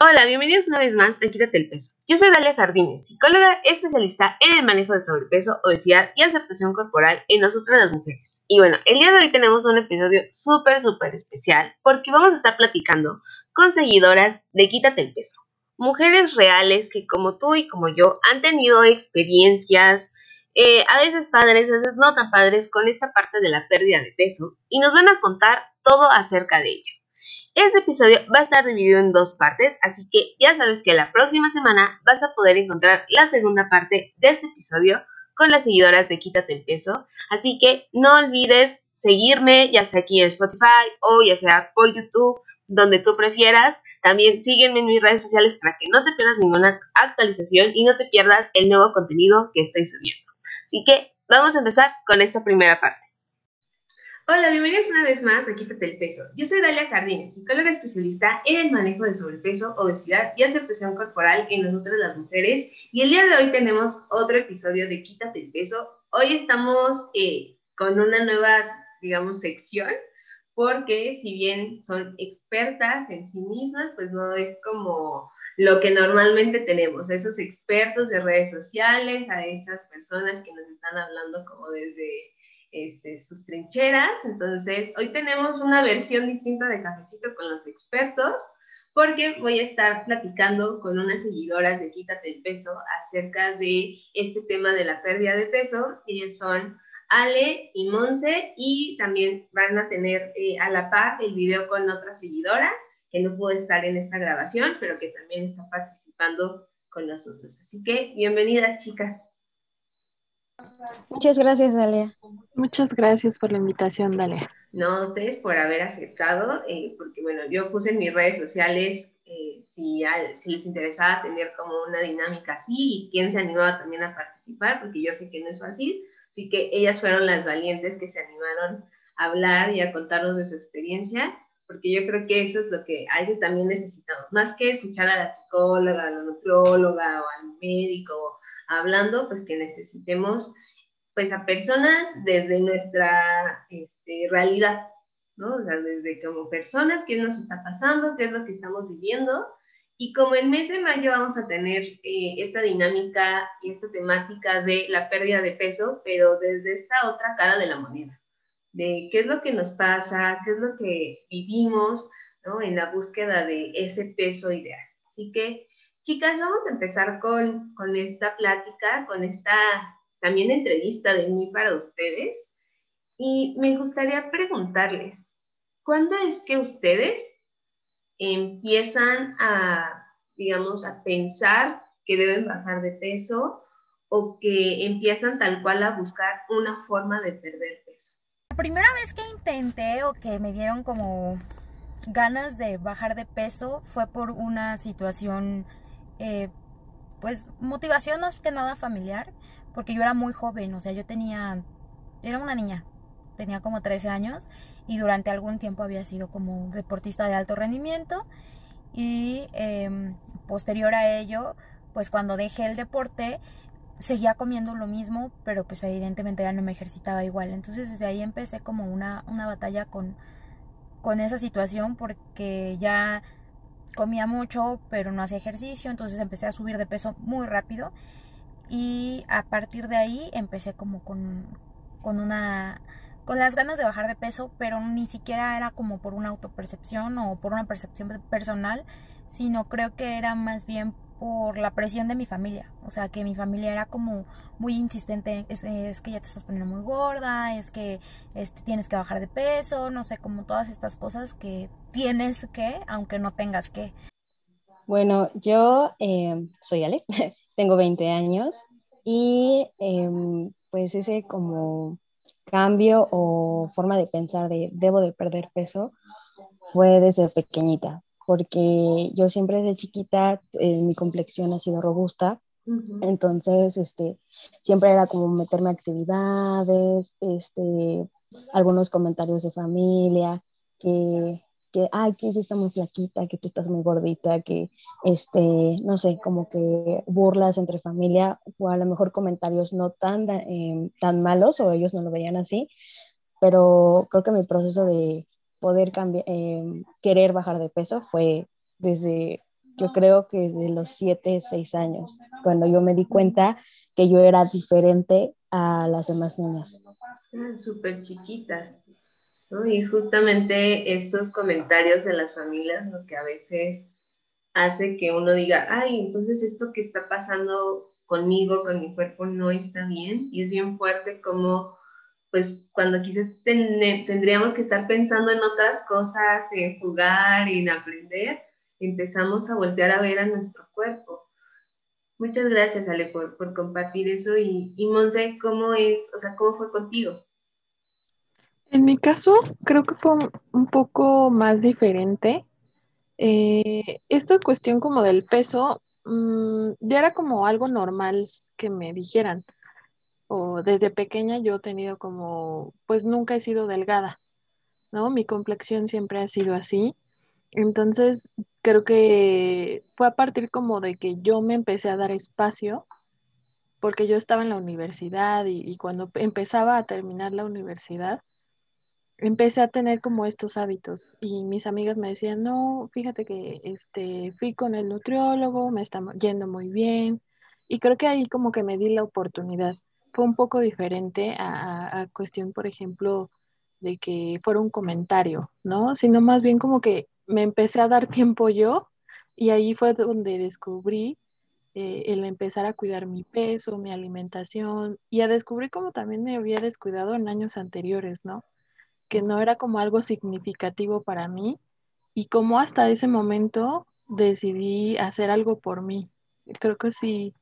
Hola, bienvenidos una vez más a Quítate el Peso. Yo soy Dalia Jardines, psicóloga especialista en el manejo de sobrepeso, obesidad y aceptación corporal en nosotras las mujeres. Y bueno, el día de hoy tenemos un episodio súper, súper especial porque vamos a estar platicando con seguidoras de Quítate el Peso. Mujeres reales que como tú y como yo han tenido experiencias, eh, a veces padres, a veces no tan padres, con esta parte de la pérdida de peso y nos van a contar todo acerca de ello. Este episodio va a estar dividido en dos partes, así que ya sabes que la próxima semana vas a poder encontrar la segunda parte de este episodio con las seguidoras de Quítate el Peso. Así que no olvides seguirme, ya sea aquí en Spotify o ya sea por YouTube, donde tú prefieras. También sígueme en mis redes sociales para que no te pierdas ninguna actualización y no te pierdas el nuevo contenido que estoy subiendo. Así que vamos a empezar con esta primera parte. Hola, bienvenidos una vez más a Quítate el Peso. Yo soy Dalia Jardines, psicóloga especialista en el manejo de sobrepeso, obesidad y aceptación corporal en nosotras las mujeres. Y el día de hoy tenemos otro episodio de Quítate el Peso. Hoy estamos eh, con una nueva, digamos, sección, porque si bien son expertas en sí mismas, pues no es como lo que normalmente tenemos, esos expertos de redes sociales, a esas personas que nos están hablando como desde este, sus trincheras. Entonces, hoy tenemos una versión distinta de Cafecito con los expertos, porque voy a estar platicando con unas seguidoras de Quítate el Peso acerca de este tema de la pérdida de peso. Ellas son Ale y Monse, y también van a tener eh, a la par el video con otra seguidora que no pudo estar en esta grabación, pero que también está participando con nosotros. Así que bienvenidas, chicas. Muchas gracias, Dalia. Muchas gracias por la invitación, Dalia. No, ustedes por haber aceptado, eh, porque bueno, yo puse en mis redes sociales eh, si, si, les interesaba tener como una dinámica así y quién se animaba también a participar, porque yo sé que no es fácil, así que ellas fueron las valientes que se animaron a hablar y a contarnos de su experiencia, porque yo creo que eso es lo que a veces también necesitamos, más que escuchar a la psicóloga, a la nutrióloga o al médico hablando, pues que necesitemos pues a personas desde nuestra este, realidad, ¿no? O sea, desde como personas, qué nos está pasando, qué es lo que estamos viviendo. Y como el mes de mayo vamos a tener eh, esta dinámica y esta temática de la pérdida de peso, pero desde esta otra cara de la moneda, de qué es lo que nos pasa, qué es lo que vivimos, ¿no? En la búsqueda de ese peso ideal. Así que Chicas, vamos a empezar con, con esta plática, con esta también entrevista de mí para ustedes. Y me gustaría preguntarles, ¿cuándo es que ustedes empiezan a, digamos, a pensar que deben bajar de peso o que empiezan tal cual a buscar una forma de perder peso? La primera vez que intenté o que me dieron como ganas de bajar de peso fue por una situación eh, pues motivación más que nada familiar, porque yo era muy joven, o sea, yo tenía, era una niña, tenía como 13 años y durante algún tiempo había sido como deportista de alto rendimiento y em, posterior a ello, pues cuando dejé el deporte, seguía comiendo lo mismo, pero pues evidentemente ya no me ejercitaba igual. Entonces desde ahí empecé como una, una batalla con, con esa situación porque ya comía mucho, pero no hacía ejercicio, entonces empecé a subir de peso muy rápido. Y a partir de ahí empecé como con, con una con las ganas de bajar de peso, pero ni siquiera era como por una autopercepción o por una percepción personal, sino creo que era más bien por la presión de mi familia. O sea, que mi familia era como muy insistente, es, que ya te estás poniendo muy gorda, es que este, tienes que bajar de peso, no sé, como todas estas cosas que tienes que, aunque no tengas que. Bueno, yo eh, soy Ale, tengo 20 años y em, pues ese como cambio o forma de pensar de debo de perder peso fue desde pequeñita porque yo siempre desde chiquita eh, mi complexión ha sido robusta, entonces este, siempre era como meterme a actividades, este, algunos comentarios de familia, que, que, ay, que ella está muy flaquita, que tú estás muy gordita, que, este, no sé, como que burlas entre familia, o a lo mejor comentarios no tan, eh, tan malos, o ellos no lo veían así, pero creo que mi proceso de poder cambiar, em, querer bajar de peso fue desde yo creo que de los 7, 6 años, cuando yo me di cuenta que yo era diferente a las demás niñas. Súper chiquita. ¿no? Y justamente estos comentarios de las familias lo que a veces hace que uno diga, ay, entonces esto que está pasando conmigo, con mi cuerpo, no está bien. Y es bien fuerte como, pues, cuando quizás tendríamos que estar pensando en otras cosas, en jugar, en aprender, empezamos a voltear a ver a nuestro cuerpo. Muchas gracias, Ale, por, por compartir eso. Y, y Monse, ¿cómo es, o sea, cómo fue contigo? En mi caso, creo que fue un poco más diferente. Eh, esta cuestión como del peso, mmm, ya era como algo normal que me dijeran. O desde pequeña yo he tenido como, pues nunca he sido delgada, ¿no? Mi complexión siempre ha sido así. Entonces, creo que fue a partir como de que yo me empecé a dar espacio, porque yo estaba en la universidad y, cuando empezaba a terminar la universidad, empecé a tener como estos hábitos y mis amigas me decían, no, fíjate que este, fui con el nutriólogo, me está yendo muy bien y creo que ahí como que me di la oportunidad. Un poco diferente a, cuestión, por ejemplo, de que fuera un comentario, ¿no? Sino más bien como que me empecé a dar tiempo yo y ahí fue donde descubrí eh, el empezar a cuidar mi peso, mi alimentación y a descubrir cómo también me había descuidado en años anteriores, ¿no? Que no era como algo significativo para mí y cómo hasta ese momento decidí hacer algo por mí. Creo que sí,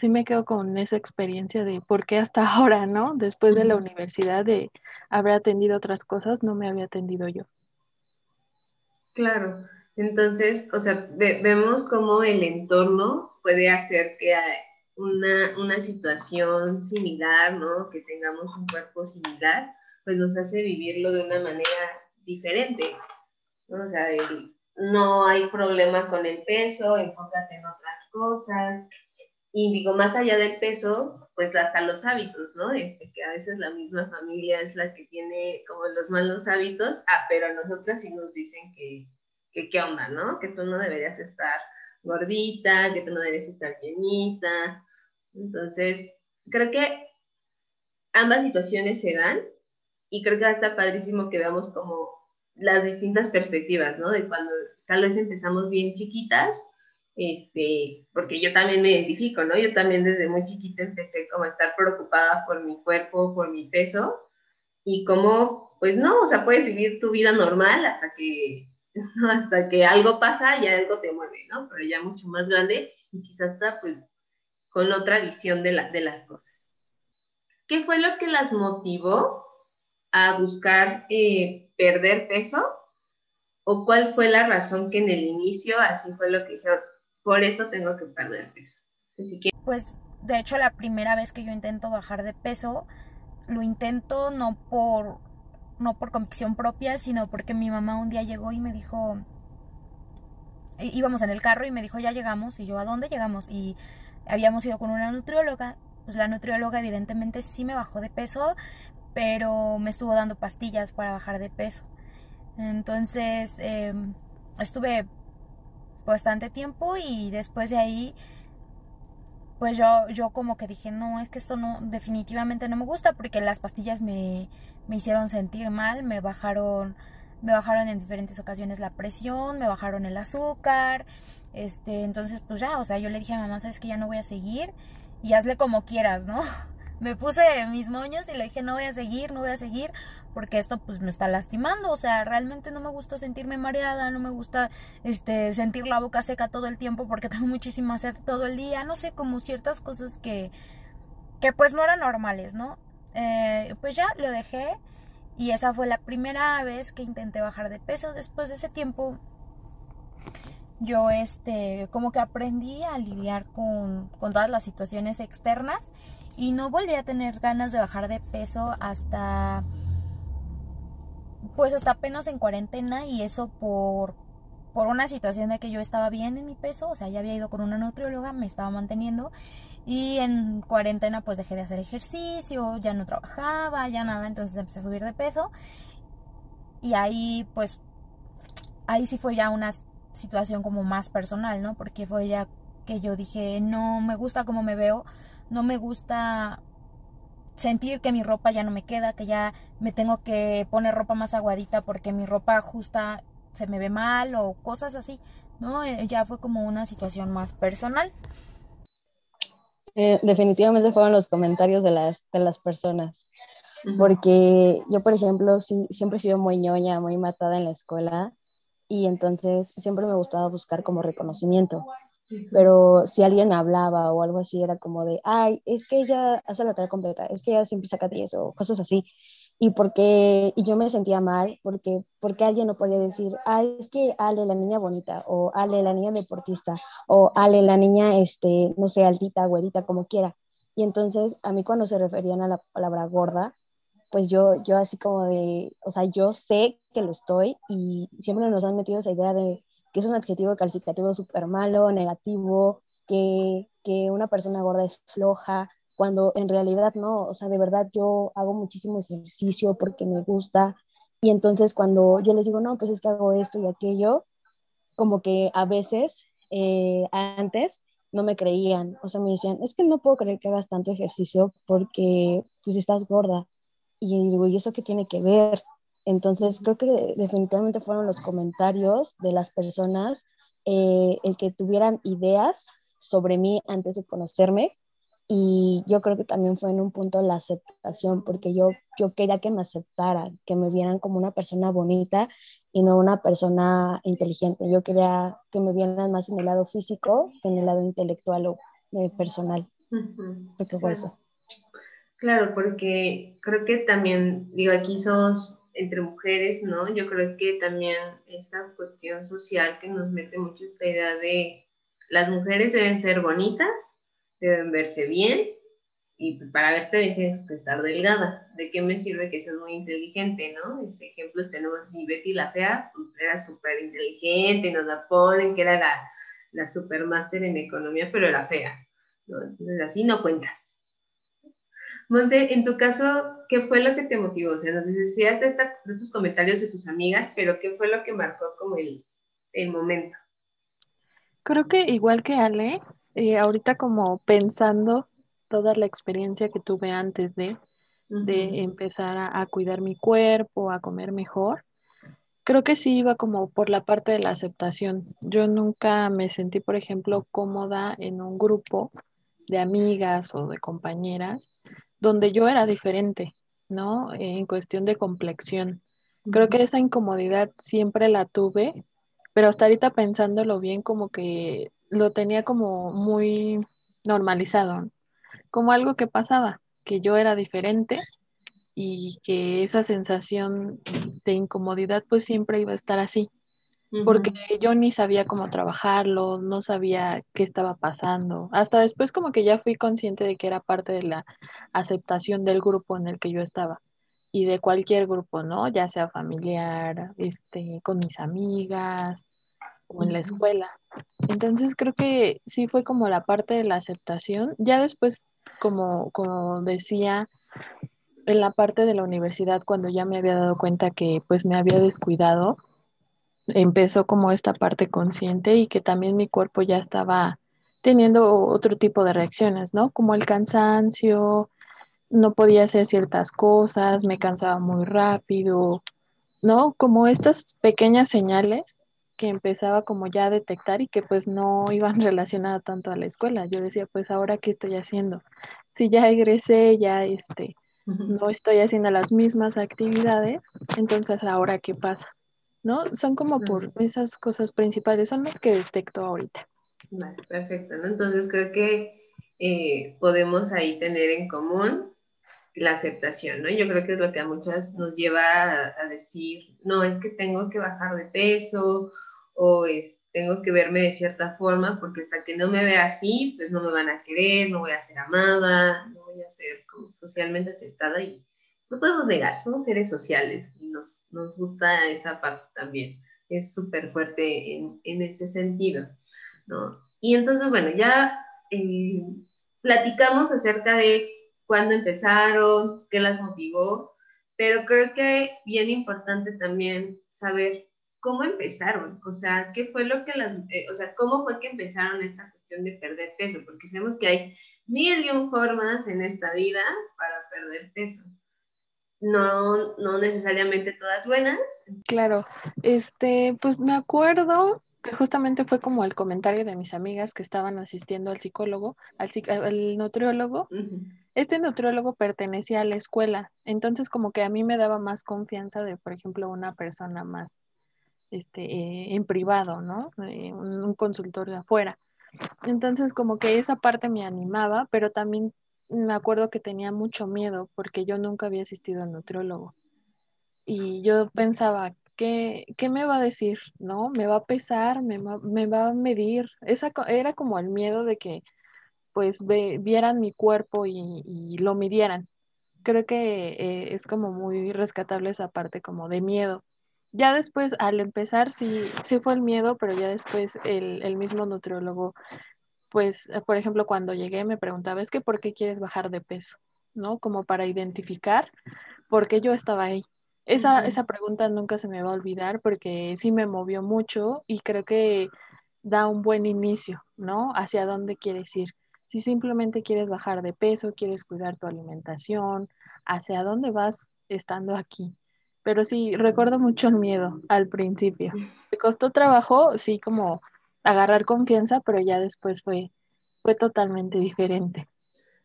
sí me quedo con esa experiencia de por qué hasta ahora, ¿no? Después de la universidad de haber atendido otras cosas, no me había atendido yo. Claro, entonces, o sea, ve- vemos cómo el entorno puede hacer que una, una situación similar, ¿no? Que tengamos un cuerpo similar, pues nos hace vivirlo de una manera diferente, ¿no? O sea, el- no hay problema con el peso, enfócate en otras cosas. Y digo, más allá del peso, pues hasta los hábitos, ¿no? Este, que a veces la misma familia es la que tiene como los malos hábitos, ah, pero a nosotras sí nos dicen que, que qué onda, ¿no? Que tú no deberías estar gordita, que tú no deberías estar llenita. Entonces, creo que ambas situaciones se dan y creo que estar padrísimo que veamos como las distintas perspectivas, ¿no? De cuando tal vez empezamos bien chiquitas, este, porque yo también me identifico, ¿no? Yo también desde muy chiquita empecé como a estar preocupada por mi cuerpo, por mi peso, y como, pues no, o sea, puedes vivir tu vida normal hasta que, hasta que algo pasa y algo te mueve, ¿no? Pero ya mucho más grande y quizás está, pues, con otra visión de, la, de las cosas. ¿Qué fue lo que las motivó a buscar eh, perder peso? ¿O cuál fue la razón que en el inicio así fue lo que dijeron, por eso tengo que perder peso? Pues de hecho la primera vez que yo intento bajar de peso, lo intento no por, no por convicción propia, sino porque mi mamá un día llegó y me dijo, íbamos en el carro y me dijo, ya llegamos, y yo, ¿a dónde llegamos? Y habíamos ido con una nutrióloga, pues la nutrióloga evidentemente sí me bajó de peso, pero me estuvo dando pastillas para bajar de peso. Entonces eh, estuve bastante tiempo y después de ahí pues yo, yo como que dije, no, es que esto no, definitivamente no me gusta porque las pastillas me, me hicieron sentir mal, me bajaron, me bajaron en diferentes ocasiones la presión, me bajaron el azúcar, este, entonces pues ya, o sea, yo le dije a mamá, sabes que ya no voy a seguir y hazle como quieras, ¿no? Me puse mis moños y le dije, no voy a seguir, no voy a seguir, porque esto pues me está lastimando, o sea, realmente no me gusta sentirme mareada, no me gusta este sentir la boca seca todo el tiempo porque tengo muchísima sed todo el día, no sé, como ciertas cosas que que pues no eran normales, ¿no? Eh, pues ya lo dejé y esa fue la primera vez que intenté bajar de peso. Después de ese tiempo yo este como que aprendí a lidiar con, con todas las situaciones externas y no volví a tener ganas de bajar de peso hasta pues hasta apenas en cuarentena y eso por por una situación de que yo estaba bien en mi peso, o sea, ya había ido con una nutrióloga, me estaba manteniendo y en cuarentena pues dejé de hacer ejercicio, ya no trabajaba, ya nada, entonces empecé a subir de peso y ahí pues ahí sí fue ya unas situación como más personal, ¿no? Porque fue ya que yo dije, no me gusta cómo me veo, no me gusta sentir que mi ropa ya no me queda, que ya me tengo que poner ropa más aguadita porque mi ropa justa se me ve mal o cosas así, ¿no? Eh, ya fue como una situación más personal. Eh, definitivamente fueron los comentarios de las, de las personas, porque yo, por ejemplo, sí, siempre he sido muy ñoña, muy matada en la escuela y entonces siempre me gustaba buscar como reconocimiento. Pero si alguien hablaba o algo así, era como de, ay, es que ella hace la tarea completa, es que ella siempre saca 10 o cosas así. Y, porque, y yo me sentía mal porque, porque alguien no podía decir, ay, es que Ale, la niña bonita, o Ale, la niña deportista, o Ale, la niña, este, no sé, altita, güerita, como quiera. Y entonces a mí cuando se referían a la palabra gorda, pues yo, yo así como de, o sea, yo sé que lo estoy y siempre nos han metido esa idea de que es un adjetivo calificativo súper malo, negativo, que, que una persona gorda es floja, cuando en realidad no, o sea, de verdad yo hago muchísimo ejercicio porque me gusta y entonces cuando yo les digo, no, pues es que hago esto y aquello, como que a veces eh, antes no me creían, o sea, me decían, es que no puedo creer que hagas tanto ejercicio porque pues estás gorda. Y digo, ¿y eso qué tiene que ver? Entonces, creo que definitivamente fueron los comentarios de las personas eh, el que tuvieran ideas sobre mí antes de conocerme. Y yo creo que también fue en un punto la aceptación, porque yo, yo quería que me aceptaran, que me vieran como una persona bonita y no una persona inteligente. Yo quería que me vieran más en el lado físico que en el lado intelectual o eh, personal. Uh fue eso. Claro, porque creo que también, digo, aquí sos entre mujeres, ¿no? Yo creo que también esta cuestión social que nos mete mucho esta idea de las mujeres deben ser bonitas, deben verse bien, y para verte bien tienes que estar delgada. ¿De qué me sirve que seas muy inteligente, no? Este ejemplos tenemos así, Betty la fea, era súper inteligente, nos la ponen que era la, la supermaster en economía, pero era fea, ¿no? Entonces así no cuentas. Monse, en tu caso, ¿qué fue lo que te motivó? O sea, nos decías de, esta, de estos comentarios de tus amigas, pero ¿qué fue lo que marcó como el, el momento? Creo que igual que Ale, eh, ahorita como pensando toda la experiencia que tuve antes de, de empezar a, a, cuidar mi cuerpo, a comer mejor, creo que sí iba como por la parte de la aceptación. Yo nunca me sentí, por ejemplo, cómoda en un grupo de amigas o de compañeras donde yo era diferente, ¿no? En cuestión de complexión. Creo que esa incomodidad siempre la tuve, pero hasta ahorita pensándolo bien, como que lo tenía como muy normalizado, como algo que pasaba, que yo era diferente y que esa sensación de incomodidad pues siempre iba a estar así porque yo ni sabía cómo trabajarlo, no sabía qué estaba pasando. Hasta después como que ya fui consciente de que era parte de la aceptación del grupo en el que yo estaba y de cualquier grupo, ¿no? Ya sea familiar, este, con mis amigas o en la escuela. Entonces creo que sí fue como la parte de la aceptación. Ya después, como, como decía, en la parte de la universidad, cuando ya me había dado cuenta que pues me había descuidado, empezó como esta parte consciente y que también mi cuerpo ya estaba teniendo otro tipo de reacciones, ¿no? Como el cansancio, no podía hacer ciertas cosas, me cansaba muy rápido, ¿no? Como estas pequeñas señales que empezaba como ya a detectar y que pues no iban relacionadas tanto a la escuela. Yo decía, pues ahora qué estoy haciendo? Si ya egresé, ya este, no estoy haciendo las mismas actividades, entonces ahora qué pasa? ¿No? Son como por esas cosas principales, son las que detecto ahorita. Vale, perfecto, ¿no? Entonces creo que eh, podemos ahí tener en común la aceptación, ¿no? Yo creo que es lo que a muchas nos lleva a, decir, no, es que tengo que bajar de peso o es, tengo que verme de cierta forma porque hasta que no me vea así, pues no me van a querer, no voy a ser amada, no voy a ser como socialmente aceptada y no podemos negar, somos seres sociales y nos, nos gusta esa parte también. Es súper fuerte en, en, ese sentido, ¿no? Y entonces, bueno, ya eh, platicamos acerca de cuándo empezaron, qué las motivó, pero creo que bien importante también saber ¿cómo empezaron? O sea, ¿qué fue lo que las, eh, o sea, cómo fue que empezaron esta cuestión de perder peso? Porque sabemos que hay mil y un formas en esta vida para perder peso. No, no necesariamente todas buenas. Claro, este, pues me acuerdo que justamente fue como el comentario de mis amigas que estaban asistiendo al psicólogo, al, al nutriólogo. Este nutriólogo pertenecía a la escuela, entonces como que a mí me daba más confianza de, por ejemplo, una persona más este, eh, en privado, ¿no? Eh, un, un, consultorio afuera. Entonces como que esa parte me animaba, pero también me acuerdo que tenía mucho miedo porque yo nunca había asistido al nutriólogo. Y yo pensaba, ¿qué, qué me va a decir? ¿No? ¿Me va a pesar? ¿Me va, me va a medir? Esa, era como el miedo de que pues vieran mi cuerpo y, y, lo midieran. Creo que eh, es como muy rescatable esa parte como de miedo. Ya después, al empezar, sí, sí fue el miedo, pero ya después el, el mismo nutriólogo pues, eh, por ejemplo, cuando llegué me preguntaba, es que ¿por qué quieres bajar de peso? ¿No? Como para identificar por qué yo estaba ahí. Esa, esa pregunta nunca se me va a olvidar porque sí me movió mucho y creo que da un buen inicio, ¿no? Hacia dónde quieres ir. Si simplemente quieres bajar de peso, quieres cuidar tu alimentación, hacia dónde vas estando aquí. Pero sí, recuerdo mucho el miedo al principio. Me costó trabajo, sí, como agarrar confianza, pero ya después fue, fue totalmente diferente.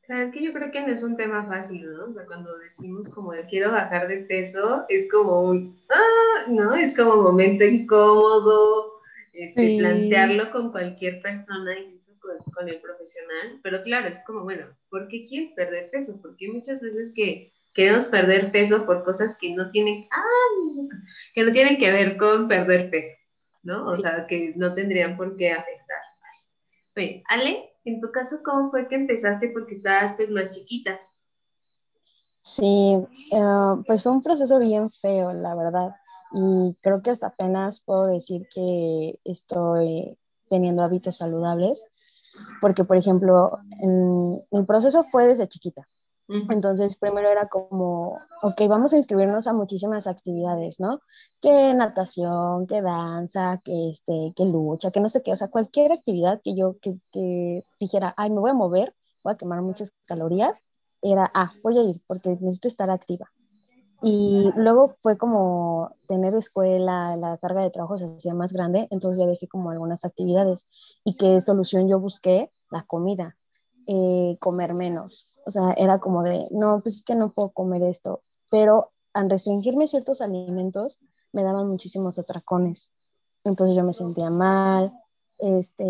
Claro, que yo creo que no es un tema fácil, ¿no? O sea, cuando decimos como quiero bajar de peso, es como un, ah, ¿no? Es como un momento incómodo, este, plantearlo con cualquier persona, incluso con, con, el profesional, pero claro, es como, bueno, ¿por qué quieres perder peso? Porque muchas veces que queremos perder peso por cosas que no tienen, ah, que no tienen que ver con perder peso. ¿No? O sea, que no tendrían por qué afectar. Oye, Ale, en tu caso, ¿cómo fue que empezaste? Porque estabas pues más chiquita. Sí, uh, pues fue un proceso bien feo, la verdad. Y creo que hasta apenas puedo decir que estoy teniendo hábitos saludables, porque, por ejemplo, en, mi proceso fue desde chiquita. Entonces, primero era como, ok, vamos a inscribirnos a muchísimas actividades, ¿no? Que natación, que danza, que, este, que lucha, que no sé qué, o sea, cualquier actividad que yo que, que dijera, ay, me voy a mover, voy a quemar muchas calorías, era, ah, voy a ir porque necesito estar activa. Y luego fue como tener escuela, la carga de trabajo se hacía más grande, entonces ya dejé como algunas actividades. ¿Y qué solución yo busqué? La comida, eh, comer menos o sea, era como de, no, pues es que no puedo comer esto, pero al restringirme ciertos alimentos me daban muchísimos atracones. Entonces yo me sentía mal, este,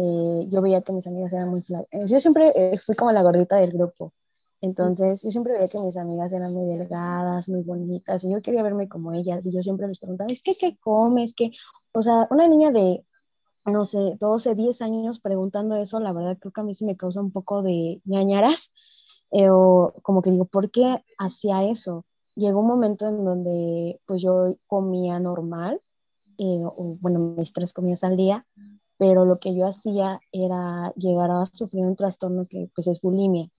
yo veía que mis amigas eran muy flacas. Eh, yo siempre eh, fui como la gordita del grupo. Entonces, yo siempre veía que mis amigas eran muy delgadas, muy bonitas, y yo quería verme como ellas, y yo siempre les preguntaba, es que, ¿qué comes? que O sea, una niña de, no sé, 12, 10 años preguntando eso, la verdad creo que a mí sí me causa un poco de ñañaras, eh, o como que digo, ¿por qué hacía eso? Llegó un momento en donde pues yo comía normal, eh, o, bueno, mis tres comidas al día, pero lo que yo hacía era llegar a sufrir un trastorno que pues es bulimia.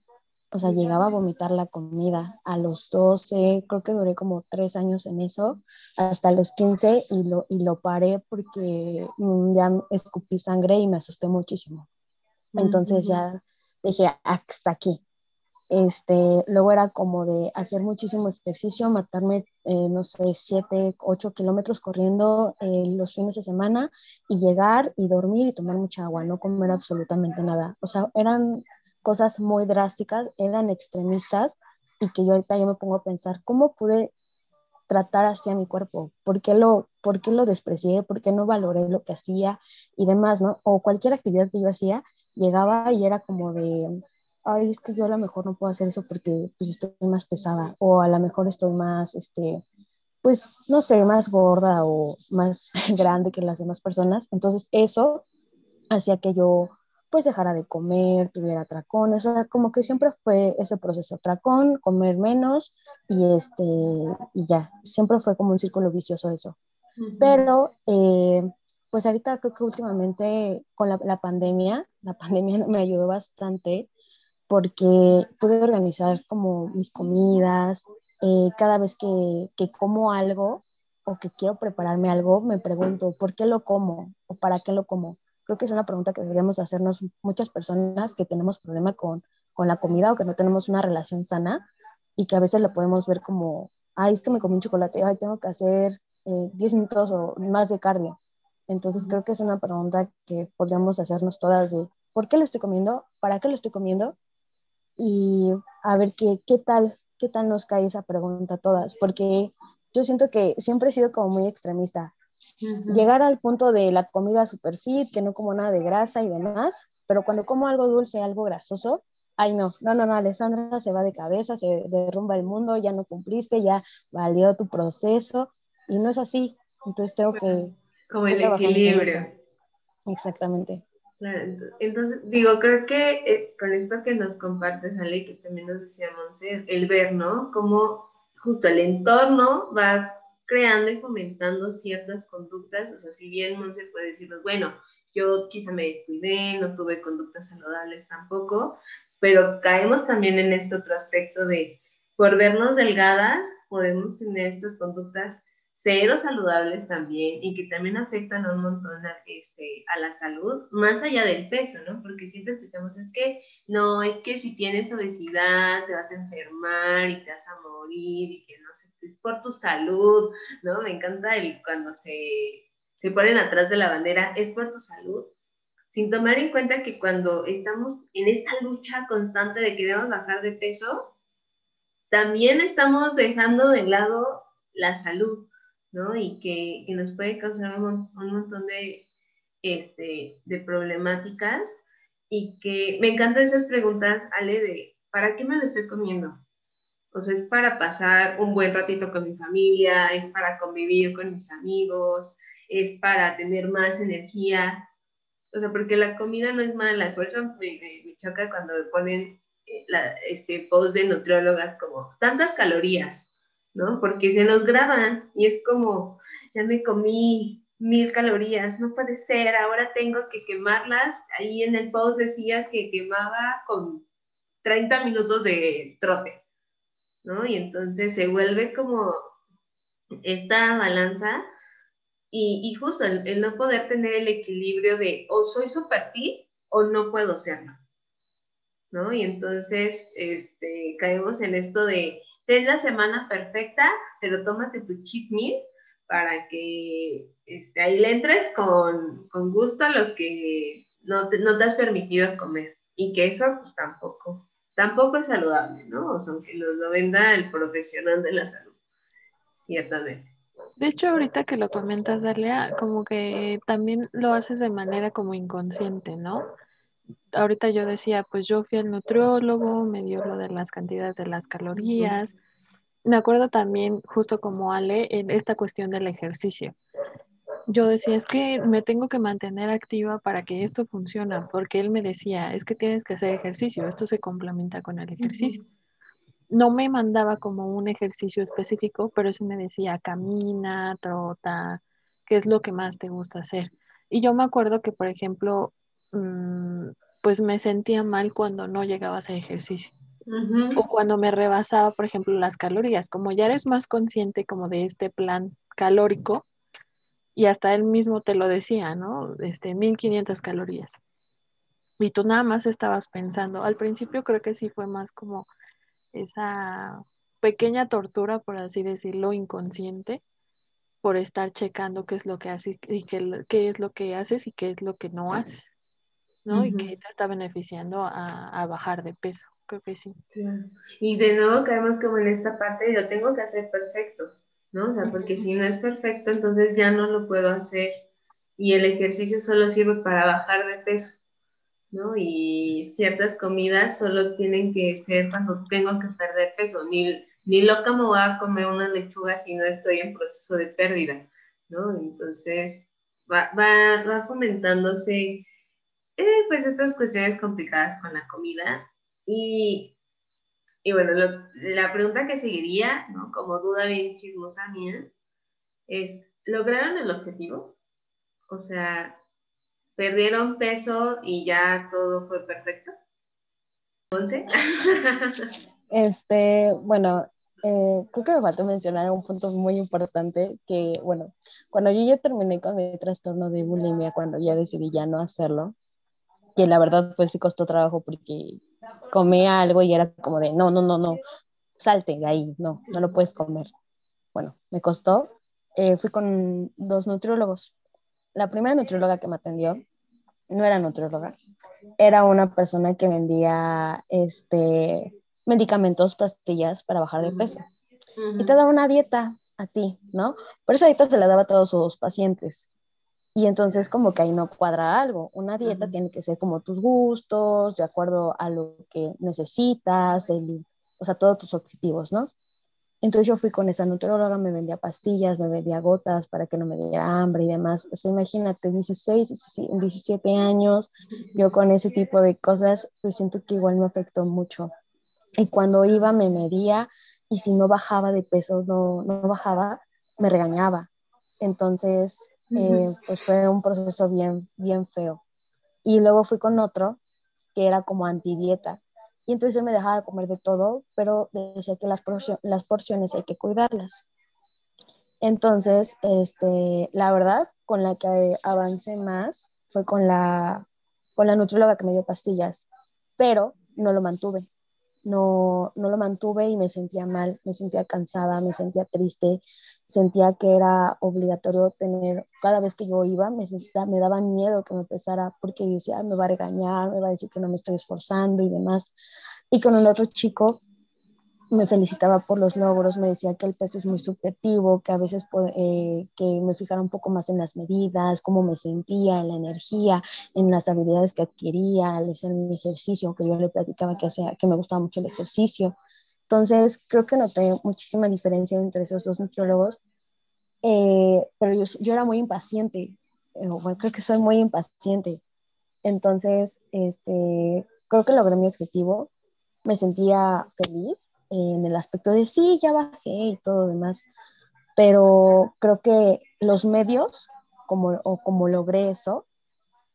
O sea, llegaba a vomitar la comida a los 12, creo que duré como tres años en eso, hasta los 15 y lo, y lo paré porque mm, ya escupí sangre y me asusté muchísimo. Entonces ya dije, hasta aquí, este, luego era como de hacer muchísimo ejercicio, matarme, eh, no sé, 7, 8 kilómetros corriendo eh, los fines de semana y llegar y dormir y tomar mucha agua, no comer absolutamente nada. O sea, eran cosas muy drásticas, eran extremistas y que yo ahorita yo me pongo a pensar, ¿cómo pude tratar así a mi cuerpo? ¿Por qué lo, por qué lo desprecié? ¿Por qué no valoré lo que hacía y demás, no? O cualquier actividad que yo hacía, llegaba y era como de ay, es que yo a lo mejor no puedo hacer eso porque pues estoy más pesada o a lo mejor estoy más, este, pues no sé, más gorda o más grande que las demás personas. Entonces eso hacía que yo pues dejara de comer, tuviera tracones, o sea, como que siempre fue ese proceso, tracón, comer menos y este, y ya, siempre fue como un círculo vicioso eso. Pero, eh, pues ahorita creo que últimamente con la, la pandemia, la pandemia me ayudó bastante porque pude organizar como mis comidas, eh, cada vez que, que, como algo, o que quiero prepararme algo, me pregunto, ¿por qué lo como? ¿O para qué lo como? Creo que es una pregunta que deberíamos hacernos muchas personas que tenemos problema con, con la comida o que no tenemos una relación sana y que a veces lo podemos ver como, ay, es que me comí un chocolate, ay, tengo que hacer 10 eh, minutos o más de cardio. Entonces creo que es una pregunta que podríamos hacernos todas de, ¿por qué lo estoy comiendo? ¿Para qué lo estoy comiendo? Y a ver qué, qué tal, qué tal nos cae esa pregunta a todas, porque yo siento que siempre he sido como muy extremista. Llegar al punto de la comida super fit, que no como nada de grasa y demás, pero cuando como algo dulce, algo grasoso, ay no, no, no, no, Alessandra se va de cabeza, se derrumba el mundo, ya no cumpliste, ya valió tu proceso y no es así. Entonces tengo que... Como el equilibrio. Exactamente. Entonces, digo, creo que eh, con esto que nos compartes, Ale, que también nos decíamos, el ver, ¿no? Cómo justo el entorno va creando y fomentando ciertas conductas, o sea, si bien no se puede decirnos, bueno, yo quizá me descuidé, no tuve conductas saludables tampoco, pero caemos también en este otro aspecto de, por vernos delgadas, podemos tener estas conductas cero saludables también y que también afectan un montón a, este, a la salud, más allá del peso, ¿no? Porque siempre escuchamos, es que no, es que si tienes obesidad te vas a enfermar y te vas a morir y que no sé, es por tu salud, ¿no? Me encanta cuando se, se ponen atrás de la bandera, es por tu salud, sin tomar en cuenta que cuando estamos en esta lucha constante de queremos bajar de peso, también estamos dejando de lado la salud, ¿no? Y que, que nos puede causar un, un, montón de, este, de problemáticas y que me encantan esas preguntas, Ale, de ¿para qué me lo estoy comiendo? O sea, es para pasar un buen ratito con mi familia, es para convivir con mis amigos, es para tener más energía, o sea, porque la comida no es mala, por eso me, choca cuando me ponen eh, la, este post de nutriólogas como tantas calorías, ¿no? Porque se nos graban y es como, ya me comí mil calorías, no puede ser, ahora tengo que quemarlas. Ahí en el post decía que quemaba con 30 minutos de trote, ¿no? Y entonces se vuelve como esta balanza y, justo el, no poder tener el equilibrio de o soy super fit o no puedo serlo, ¿no? Y entonces este, caemos en esto de, ten la semana perfecta, pero tómate tu cheat meal para que este, ahí le entres con, gusto a lo que no te, no te has permitido comer. Y que eso pues tampoco, tampoco es saludable, ¿no? O sea, aunque nos lo venda el profesional de la salud, ciertamente. De hecho, ahorita que lo comentas, Dalia, como que también lo haces de manera como inconsciente, ¿no? Ahorita yo decía, pues yo fui al nutriólogo, me dio lo de las cantidades de las calorías. Me acuerdo también, justo como Ale, en esta cuestión del ejercicio. Yo decía, es que me tengo que mantener activa para que esto funcione, porque él me decía, es que tienes que hacer ejercicio, esto se complementa con el ejercicio no me mandaba como un ejercicio específico, pero sí me decía, camina, trota, qué es lo que más te gusta hacer. Y yo me acuerdo que, por ejemplo, pues me sentía mal cuando no llegaba a hacer ejercicio. O cuando me rebasaba, por ejemplo, las calorías. Como ya eres más consciente como de este plan calórico, y hasta él mismo te lo decía, ¿no? Este, 1500 calorías. Y tú nada más estabas pensando. Al principio creo que sí fue más como esa pequeña tortura, por así decirlo, inconsciente, por estar checando qué es lo que haces y qué, qué es lo que haces y qué es lo que no haces, ¿no? Y que te está beneficiando a, bajar de peso. Creo que sí. Y de nuevo caemos como en esta parte, yo tengo que hacer perfecto, ¿no? O sea, porque si no es perfecto, entonces ya no lo puedo hacer. Y el ejercicio solo sirve para bajar de peso. ¿no? Y ciertas comidas solo tienen que ser cuando tengo que perder peso. Ni, ni loca me voy a comer una lechuga si no estoy en proceso de pérdida, ¿no? Entonces va, va, va fomentándose eh, pues estas cuestiones complicadas con la comida. Y, y bueno, la pregunta que seguiría, ¿no? Como duda bien chismosa mía, es, ¿lograron el objetivo? O sea, perdieron peso y ya todo fue perfecto. ¿Once? este, bueno, eh, creo que me faltó mencionar un punto muy importante que, bueno, cuando yo ya terminé con mi trastorno de bulimia, cuando ya decidí ya no hacerlo, que la verdad pues sí costó trabajo porque comía algo y era como de, no, no, no, no, salte de ahí, no, no lo puedes comer. Bueno, me costó. Eh, fui con dos nutriólogos. La primera nutrióloga que me atendió no era nutrióloga, era una persona que vendía este, medicamentos, pastillas para bajar de peso. Y te daba una dieta a ti, ¿no? Por esa dieta se la daba a todos sus pacientes. Y entonces como que ahí no cuadra algo. Una dieta tiene que ser como tus gustos, de acuerdo a lo que necesitas, el, o sea, todos tus objetivos, ¿no? Entonces yo fui con esa nutrióloga, me vendía pastillas, me vendía gotas para que no me diera hambre y demás. O sea, imagínate, 16, 17 años, yo con ese tipo de cosas, pues siento que igual me afectó mucho. Y cuando iba me medía y si no bajaba de peso, no, no bajaba, me regañaba. Entonces, eh, pues fue un proceso bien, bien feo. Y luego fui con otro que era como antidieta y entonces él me dejaba comer de todo, pero decía que las, porciones, las porciones hay que cuidarlas. Entonces, este, la verdad, con la que avancé más fue con la, con la nutrióloga que me dio pastillas, pero no lo mantuve. No, no lo mantuve y me sentía mal, me sentía cansada, me sentía triste, sentía que era obligatorio tener, cada vez que yo iba, me, me daba miedo que me pesara porque decía, me va a regañar, me va a decir que no me estoy esforzando y demás. Y con el otro chico me felicitaba por los logros, me decía que el peso es muy subjetivo, que a veces eh, que me fijara un poco más en las medidas, cómo me sentía, en la energía, en las habilidades que adquiría al hacer mi ejercicio, que yo le platicaba que, hacía, que me gustaba mucho el ejercicio. Entonces, creo que noté muchísima diferencia entre esos dos nutriólogos, eh, pero yo, yo, era muy impaciente, eh, bueno, creo que soy muy impaciente. Entonces, este, creo que logré mi objetivo, me sentía feliz en el aspecto de sí, ya bajé y todo demás, pero creo que los medios, como, o como logré eso,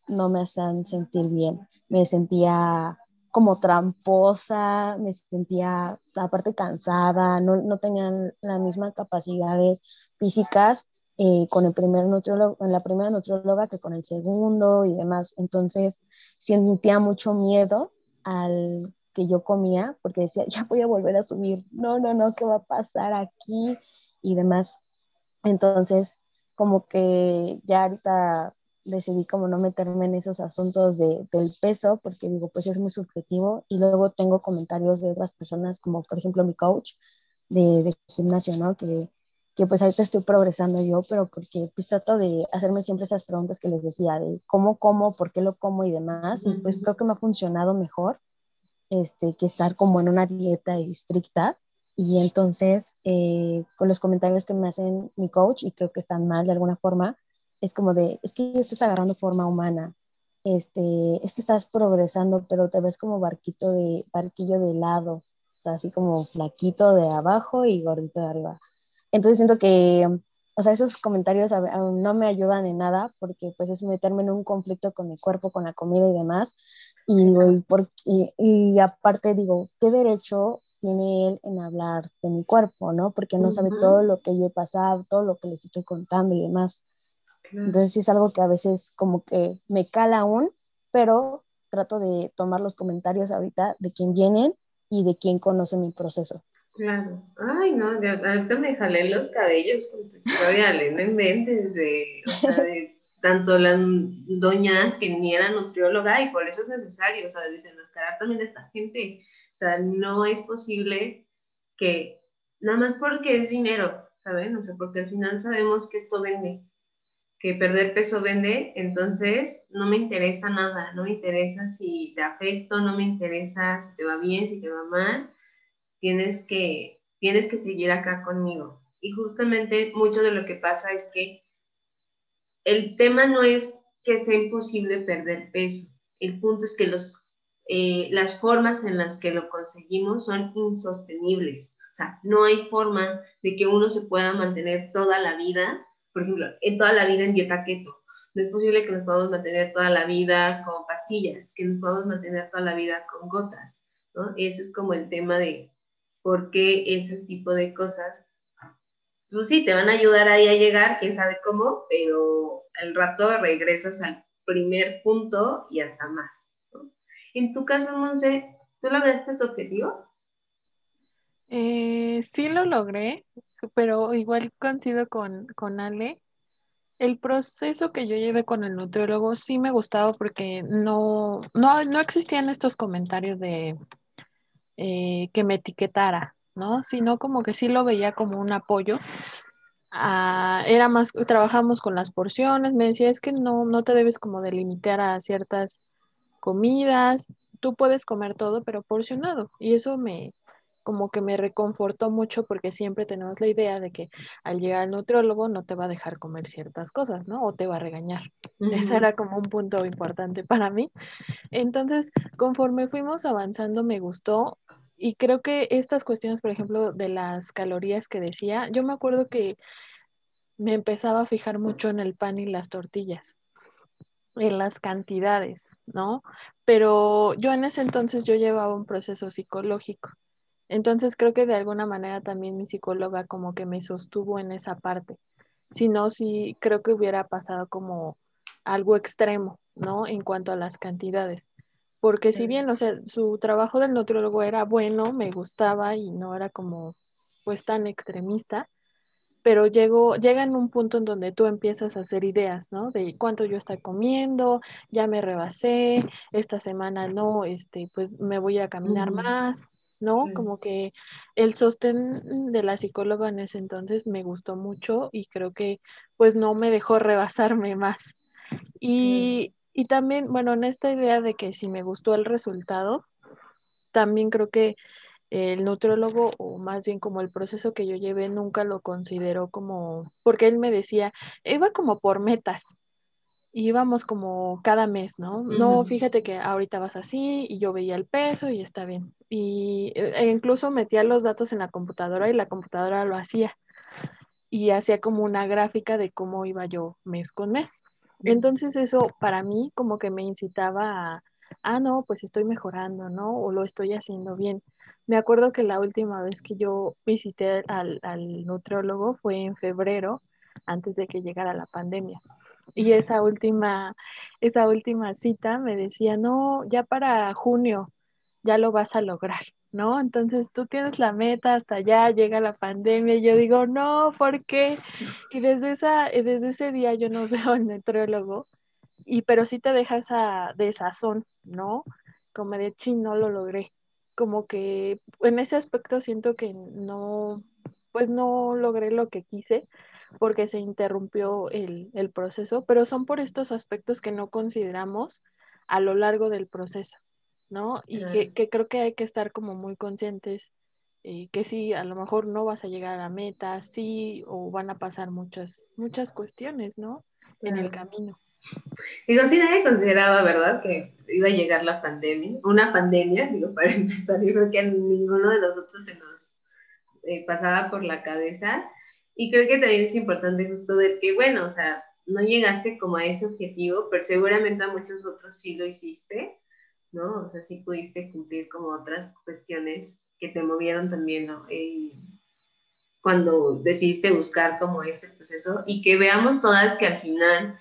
no me hacían sentir bien. Me sentía como tramposa, me sentía aparte cansada, no, no tenían las mismas capacidades físicas eh, con el primer nutriólogo, en la primera nutrióloga que con el segundo y demás. Entonces sentía mucho miedo al que yo comía porque decía, ya voy a volver a subir, no, no, no, ¿qué va a pasar aquí? Y demás. Entonces, como que ya ahorita decidí como no meterme en esos asuntos de, del peso, porque digo, pues es muy subjetivo. Y luego tengo comentarios de otras personas, como por ejemplo mi coach de, de gimnasio, ¿no? Que, que pues ahorita estoy progresando yo, pero porque pues trato de hacerme siempre esas preguntas que les decía, de cómo como, por qué lo como y demás. Y pues creo que me ha funcionado mejor este, que estar como en una dieta estricta. Y entonces, eh, con los comentarios que me hacen mi coach, y creo que están mal de alguna forma, es como de, es que estás agarrando forma humana, este, es que estás progresando, pero te ves como barquito de, barquillo de lado, así como flaquito de abajo y gordito de arriba. Entonces siento que, o sea, esos comentarios no me ayudan en nada porque pues es meterme en un conflicto con mi cuerpo, con la comida y demás. Y, y, por, y, y aparte digo, ¿qué derecho tiene él en hablar de mi cuerpo, ¿no? Porque no sabe todo lo que yo he pasado, todo lo que les estoy contando y demás. Entonces es algo que a veces como que me cala aún, pero trato de tomar los comentarios ahorita de quién vienen y de quién conoce mi proceso. Claro. Ay, no, ahorita me jalé los cabellos con tu historia, no inventes de, o sea, de tanto la doña que ni era nutrióloga y por eso es necesario, o sea, desenmascarar también a esta gente. O sea, no es posible que, nada más porque es dinero, ¿saben? O sea, porque al final sabemos que esto vende que perder peso vende, entonces no me interesa nada, no me interesa si te afecto, no me interesa si te va bien, si te va mal, tienes que, tienes que seguir acá conmigo. Y justamente mucho de lo que pasa es que el tema no es que sea imposible perder peso, el punto es que los, eh, las formas en las que lo conseguimos son insostenibles. O sea, no hay forma de que uno se pueda mantener toda la vida por ejemplo, en toda la vida en dieta keto. No es posible que nos podamos mantener toda la vida con pastillas, que nos podamos mantener toda la vida con gotas, ¿no? Ese es como el tema de, porque ese tipo de cosas, pues sí, te van a ayudar ahí a llegar, quién sabe cómo, pero al rato regresas al primer punto y hasta más. En tu caso, Monse, ¿tú lograste tu objetivo? Eh, sí lo logré, pero igual coincido con, con Ale. El proceso que yo llevé con el nutriólogo sí me gustaba porque no, no, no existían estos comentarios de eh, que me etiquetara, ¿no? Sino como que sí lo veía como un apoyo. Ah, era más, trabajamos con las porciones, me decía, es que no, no te debes como delimitar a ciertas comidas, tú puedes comer todo, pero porcionado. Y eso me, como que me reconfortó mucho porque siempre tenemos la idea de que al llegar al nutriólogo no te va a dejar comer ciertas cosas, ¿no? O te va a regañar. Ese era como un punto importante para mí. Entonces, conforme fuimos avanzando, me gustó. Y creo que estas cuestiones, por ejemplo, de las calorías que decía, yo me acuerdo que me empezaba a fijar mucho en el pan y las tortillas en las cantidades, ¿no? Pero yo en ese entonces yo llevaba un proceso psicológico. Entonces creo que de alguna manera también mi psicóloga como que me sostuvo en esa parte. Si no, sí creo que hubiera pasado como algo extremo, ¿no? En cuanto a las cantidades. Porque si bien, o sea, su trabajo del nutriólogo era bueno, me gustaba y no era como pues tan extremista, pero llego, llega en un punto en donde tú empiezas a hacer ideas, ¿no? De cuánto yo estoy comiendo, ya me rebasé, esta semana no, este, pues me voy a caminar más, ¿no? Como que el sostén de la psicóloga en ese entonces me gustó mucho y creo que pues no me dejó rebasarme más. Y, y también, bueno, en esta idea de que si me gustó el resultado, también creo que el nutriólogo, o más bien como el proceso que yo llevé, nunca lo consideró como, porque él me decía, iba como por metas, íbamos como cada mes, ¿no? No, fíjate que ahorita vas así y yo veía el peso y está bien. Y e incluso metía los datos en la computadora y la computadora lo hacía. Y hacía como una gráfica de cómo iba yo mes con mes. Entonces eso para mí como que me incitaba a, ah, no, pues estoy mejorando, ¿no? O lo estoy haciendo bien. Me acuerdo que la última vez que yo visité al, al nutriólogo fue en febrero, antes de que llegara la pandemia. Y esa última, esa última cita me decía, no, ya para junio ya lo vas a lograr, ¿no? Entonces tú tienes la meta, hasta allá llega la pandemia, y yo digo, no, ¿por qué? Y desde, esa, desde ese día yo no veo al nutriólogo, y pero sí te deja esa desazón, ¿no? Como de, ching, no lo logré como que en ese aspecto siento que no, pues no logré lo que quise porque se interrumpió el, el, proceso, pero son por estos aspectos que no consideramos a lo largo del proceso, ¿no? Y que, que, creo que hay que estar como muy conscientes eh, que sí, a lo mejor no vas a llegar a la meta, sí, o van a pasar muchas, muchas cuestiones, ¿no? En el camino. Digo, si nadie consideraba, ¿verdad?, que iba a llegar la pandemia, una pandemia, digo, para empezar, yo creo que a ninguno de nosotros se nos eh, pasaba por la cabeza. Y creo que también es importante justo ver que, bueno, o sea, no llegaste como a ese objetivo, pero seguramente a muchos otros sí lo hiciste, ¿no? O sea, sí pudiste cumplir como otras cuestiones que te movieron también, ¿no? Eh, cuando decidiste buscar como este proceso y que veamos todas que al final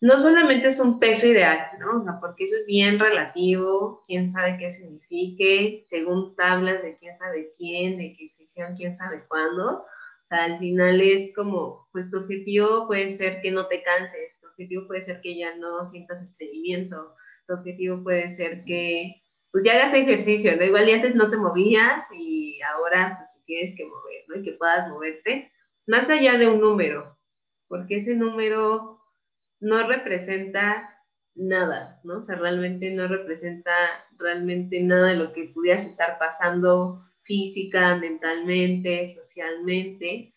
no solamente es un peso ideal, ¿no? O sea, porque eso es bien relativo, quién sabe qué signifique, según tablas de quién sabe quién, de qué se hicieron quién sabe cuándo. O sea, al final es como, pues tu objetivo puede ser que no te canses, tu objetivo puede ser que ya no sientas estreñimiento, tu objetivo puede ser que pues ya hagas ejercicio, ¿no? Igual antes no te movías y ahora pues tienes que mover, ¿no? Y que puedas moverte, más allá de un número, porque ese número no representa nada, ¿no? O sea, realmente no representa realmente nada de lo que pudieras estar pasando física, mentalmente, socialmente.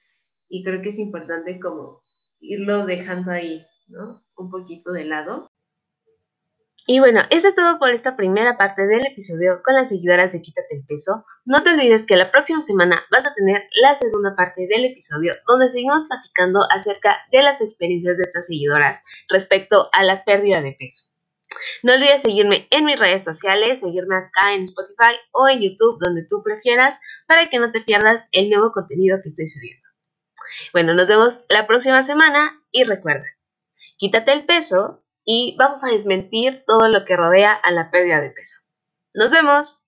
Y creo que es importante como irlo dejando ahí, ¿no? Un poquito de lado. Y bueno, eso es todo por esta primera parte del episodio con las seguidoras de Quítate el Peso. No te olvides que la próxima semana vas a tener la segunda parte del episodio donde seguimos platicando acerca de las experiencias de estas seguidoras respecto a la pérdida de peso. No olvides seguirme en mis redes sociales, seguirme acá en Spotify o en YouTube, donde tú prefieras, para que no te pierdas el nuevo contenido que estoy subiendo. Bueno, nos vemos la próxima semana y recuerda, quítate el peso y vamos a desmentir todo lo que rodea a la pérdida de peso. Nos vemos.